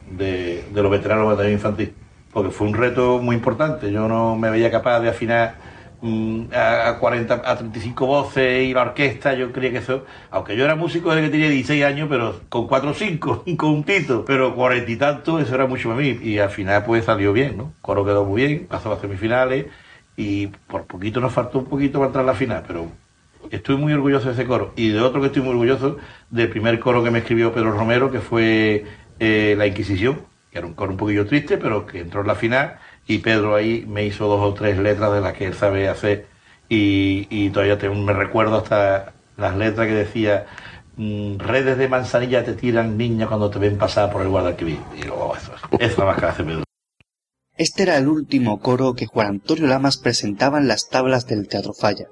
de, los veteranos de batalla infantil, porque fue un reto muy importante. Yo no me veía capaz de afinar mm, a, a 40, a 35 voces y la orquesta, yo creía que eso, aunque yo era músico desde que tenía 16 años, pero con 4 o 5, con un tito, pero 40 y tanto, eso era mucho para mí. Y al final pues salió bien, ¿no? Coro quedó muy bien, pasó a semifinales y por poquito nos faltó un poquito para entrar a la final, pero estoy muy orgulloso de ese coro. Y de otro que estoy muy orgulloso, del primer coro que me escribió Pedro Romero, que fue eh, La Inquisición, que era un coro un poquillo triste, pero que entró en la final y Pedro ahí me hizo dos o tres letras de las que él sabe hacer y, y todavía te- me recuerdo hasta las letras que decía mm, redes de manzanilla te tiran niña cuando te ven pasar por el Guadalquivir. Y digo, oh, eso, eso más que hace Pedro. Este era el último coro que Juan Antonio Lamas presentaba en las tablas del Teatro Falla.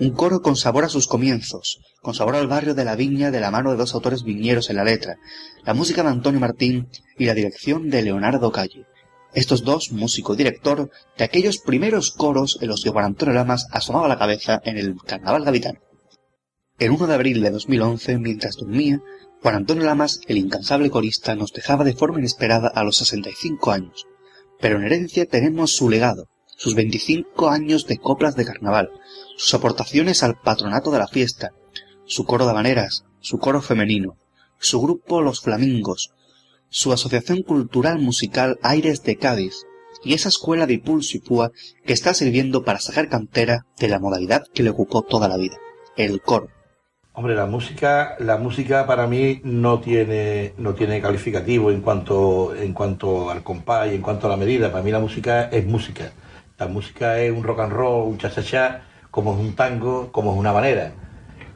Un coro con sabor a sus comienzos, con sabor al barrio de la Viña de la mano de dos autores viñeros en la letra, la música de Antonio Martín y la dirección de Leonardo Calle. Estos dos, músico y director, de aquellos primeros coros en los que Juan Antonio Lamas asomaba la cabeza en el Carnaval Gaditano. El 1 de abril de 2011, mientras dormía, Juan Antonio Lamas, el incansable corista, nos dejaba de forma inesperada a los 65 años. Pero en herencia tenemos su legado, sus 25 años de coplas de carnaval, sus aportaciones al patronato de la fiesta, su coro de habaneras, su coro femenino, su grupo Los Flamingos, su asociación cultural musical Aires de Cádiz y esa escuela de pulso y púa que está sirviendo para sacar cantera de la modalidad que le ocupó toda la vida, el coro. Hombre, la música, la música para mí no tiene, no tiene calificativo en cuanto, en cuanto al compás y en cuanto a la medida. Para mí la música es música. La música es un rock and roll, un cha-cha-cha, como es un tango, como es una manera.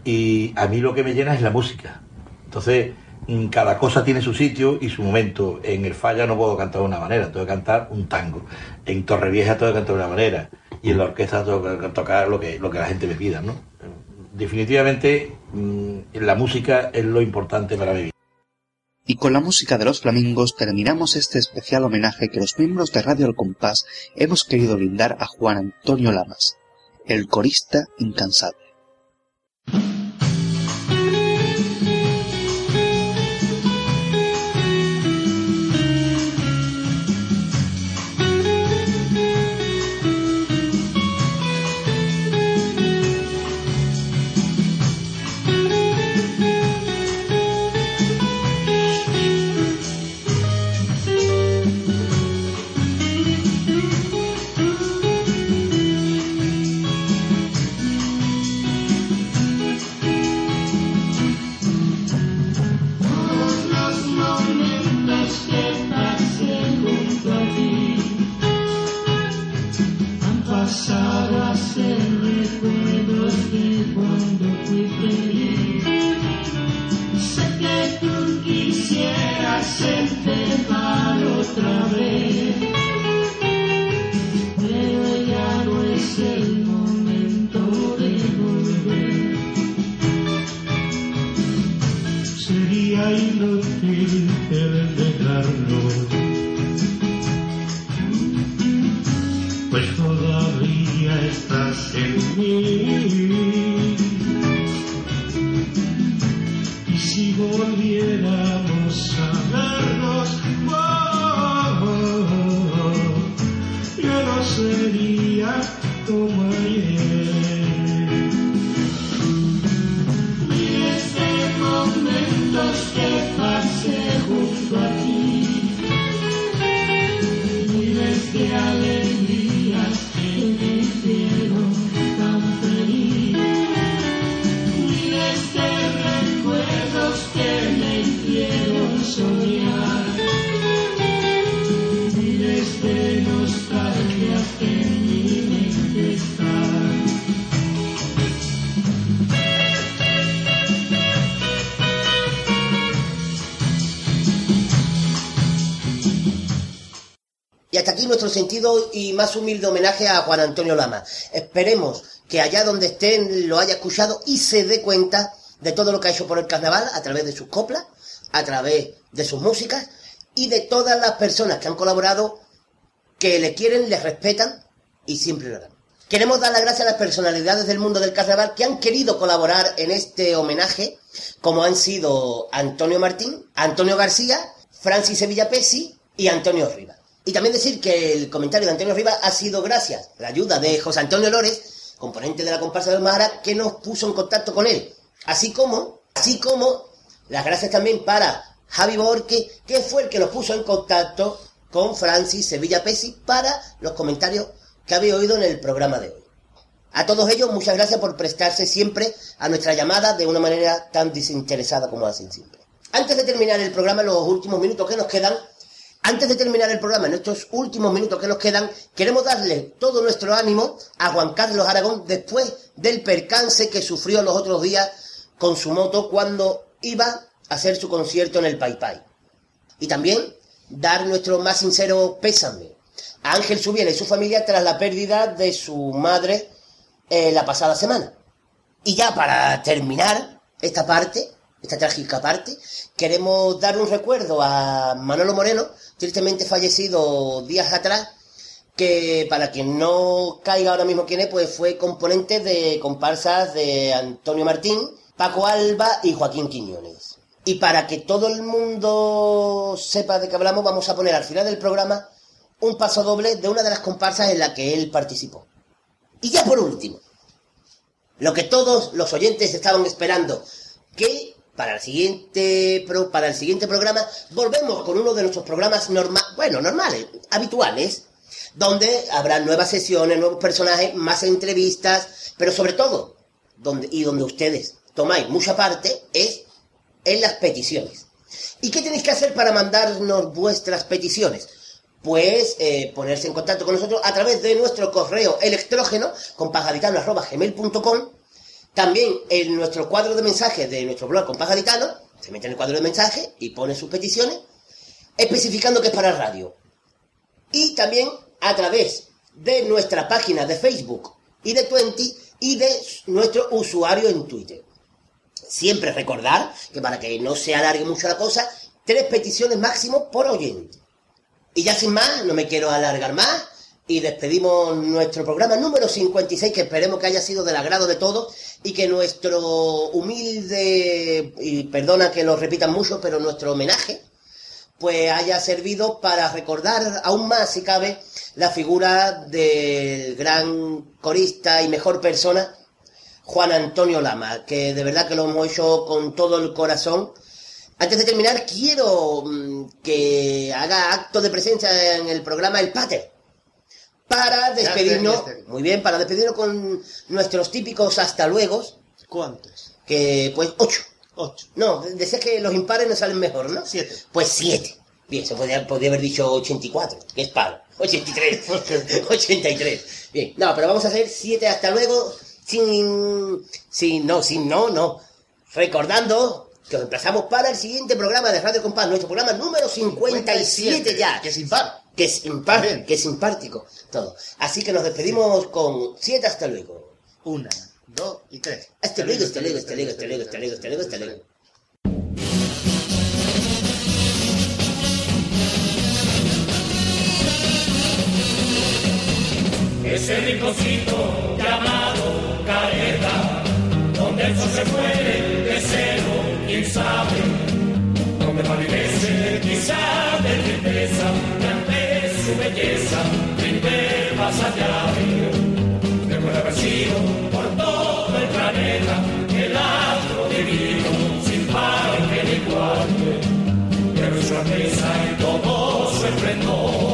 Y a mí lo que me llena es la música. Entonces, mm, cada cosa tiene su sitio y su momento. En el falla no puedo cantar de una manera, tengo que cantar un tango. En Torrevieja tengo que cantar de una manera. Y en la orquesta tengo que tocar lo que, lo que la gente me pida, ¿no? Definitivamente mm, la música es lo importante para mi vida. Y con la música de los flamingos terminamos este especial homenaje que los miembros de Radio El Compás hemos querido brindar a Juan Antonio Lamas, el corista incansable. Más humilde homenaje a Juan Antonio Lama. Esperemos que allá donde estén lo haya escuchado y se dé cuenta de todo lo que ha hecho por el carnaval a través de sus coplas, a través de sus músicas y de todas las personas que han colaborado, que le quieren, le respetan y siempre lo harán. Queremos dar las gracias a las personalidades del mundo del carnaval que han querido colaborar en este homenaje, como han sido Antonio Martín, Antonio García, Francis Sevilla Pesi y Antonio Rivas. Y también decir que el comentario de Antonio Rivas ha sido gracias a la ayuda de José Antonio Lórez, componente de la comparsa del Mahara, que nos puso en contacto con él. Así como, así como, las gracias también para Javi Borque, que fue el que nos puso en contacto con Francis Sevilla Pesi para los comentarios que había oído en el programa de hoy. A todos ellos, muchas gracias por prestarse siempre a nuestra llamada de una manera tan desinteresada como hacen siempre. Antes de terminar el programa, los últimos minutos que nos quedan, antes de terminar el programa, en estos últimos minutos que nos quedan, queremos darle todo nuestro ánimo a Juan Carlos Aragón después del percance que sufrió los otros días con su moto cuando iba a hacer su concierto en el Pai Pai. Y también dar nuestro más sincero pésame a Ángel Subiela y su familia tras la pérdida de su madre eh, la pasada semana. Y ya para terminar esta parte, esta trágica parte, queremos dar un recuerdo a Manolo Moreno, tristemente fallecido días atrás, que para quien no caiga ahora mismo quién es, pues fue componente de comparsas de Antonio Martín, Paco Alba y Joaquín Quiñones. Y para que todo el mundo sepa de qué hablamos, vamos a poner al final del programa un paso doble de una de las comparsas en la que él participó. Y ya por último, lo que todos los oyentes estaban esperando, que para el siguiente pro- para el siguiente programa volvemos con uno de nuestros programas norma bueno, normales, habituales, donde habrá nuevas sesiones, nuevos personajes, más entrevistas, pero sobre todo, donde y donde ustedes tomáis mucha parte es en las peticiones. ¿Y qué tenéis que hacer para mandarnos vuestras peticiones? Pues eh, ponerse en contacto con nosotros a través de nuestro correo electrógeno compajaritano.com también en nuestro cuadro de mensajes de nuestro blog Compajaritano se mete en el cuadro de mensajes y pone sus peticiones especificando que es para radio. Y también a través de nuestra página de Facebook y de Twenty y de nuestro usuario en Twitter. Siempre recordar que para que no se alargue mucho la cosa, tres peticiones máximo por oyente. Y ya sin más, no me quiero alargar más y despedimos nuestro programa número 56 que esperemos que haya sido del agrado de todos y que nuestro humilde, y perdona que lo repitan mucho, pero nuestro homenaje pues haya servido para recordar aún más, si cabe, la figura del gran corista y mejor persona Juan Antonio Lama, que de verdad que lo hemos hecho con todo el corazón. Antes de terminar, quiero mm, que haga acto de presencia en el programa El Pater. Para despedirnos, muy bien, para despedirnos con nuestros típicos hasta luego, ¿Cuántos? que pues ocho. Ocho. No, decías que los impares no salen mejor, ¿no? Siete. Pues siete. Bien, se podría, podría haber dicho 84, que es paro. 83. 83. [LAUGHS] Bien, no, pero vamos a hacer siete hasta luego, sin, sin, no, sin, no, no. Recordando que os emplazamos para el siguiente programa de Radio Compás, nuestro programa número 57 ya. Que es impar. Que es impar, que es impártico, todo. Así que nos despedimos con siete hasta luego. Una, dos y tres. Hasta luego, hasta luego, hasta luego, hasta luego, hasta luego, hasta luego, hasta luego. Ese rinconcito llamado Caleta, donde el sol se muere de cero, quién sabe, donde palidece quizá de tristeza, su belleza brinde más allá. Recuerda haber sido por todo el planeta el astro divino, sin par que igual, pero su alteza y todo su esplendor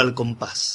al compás.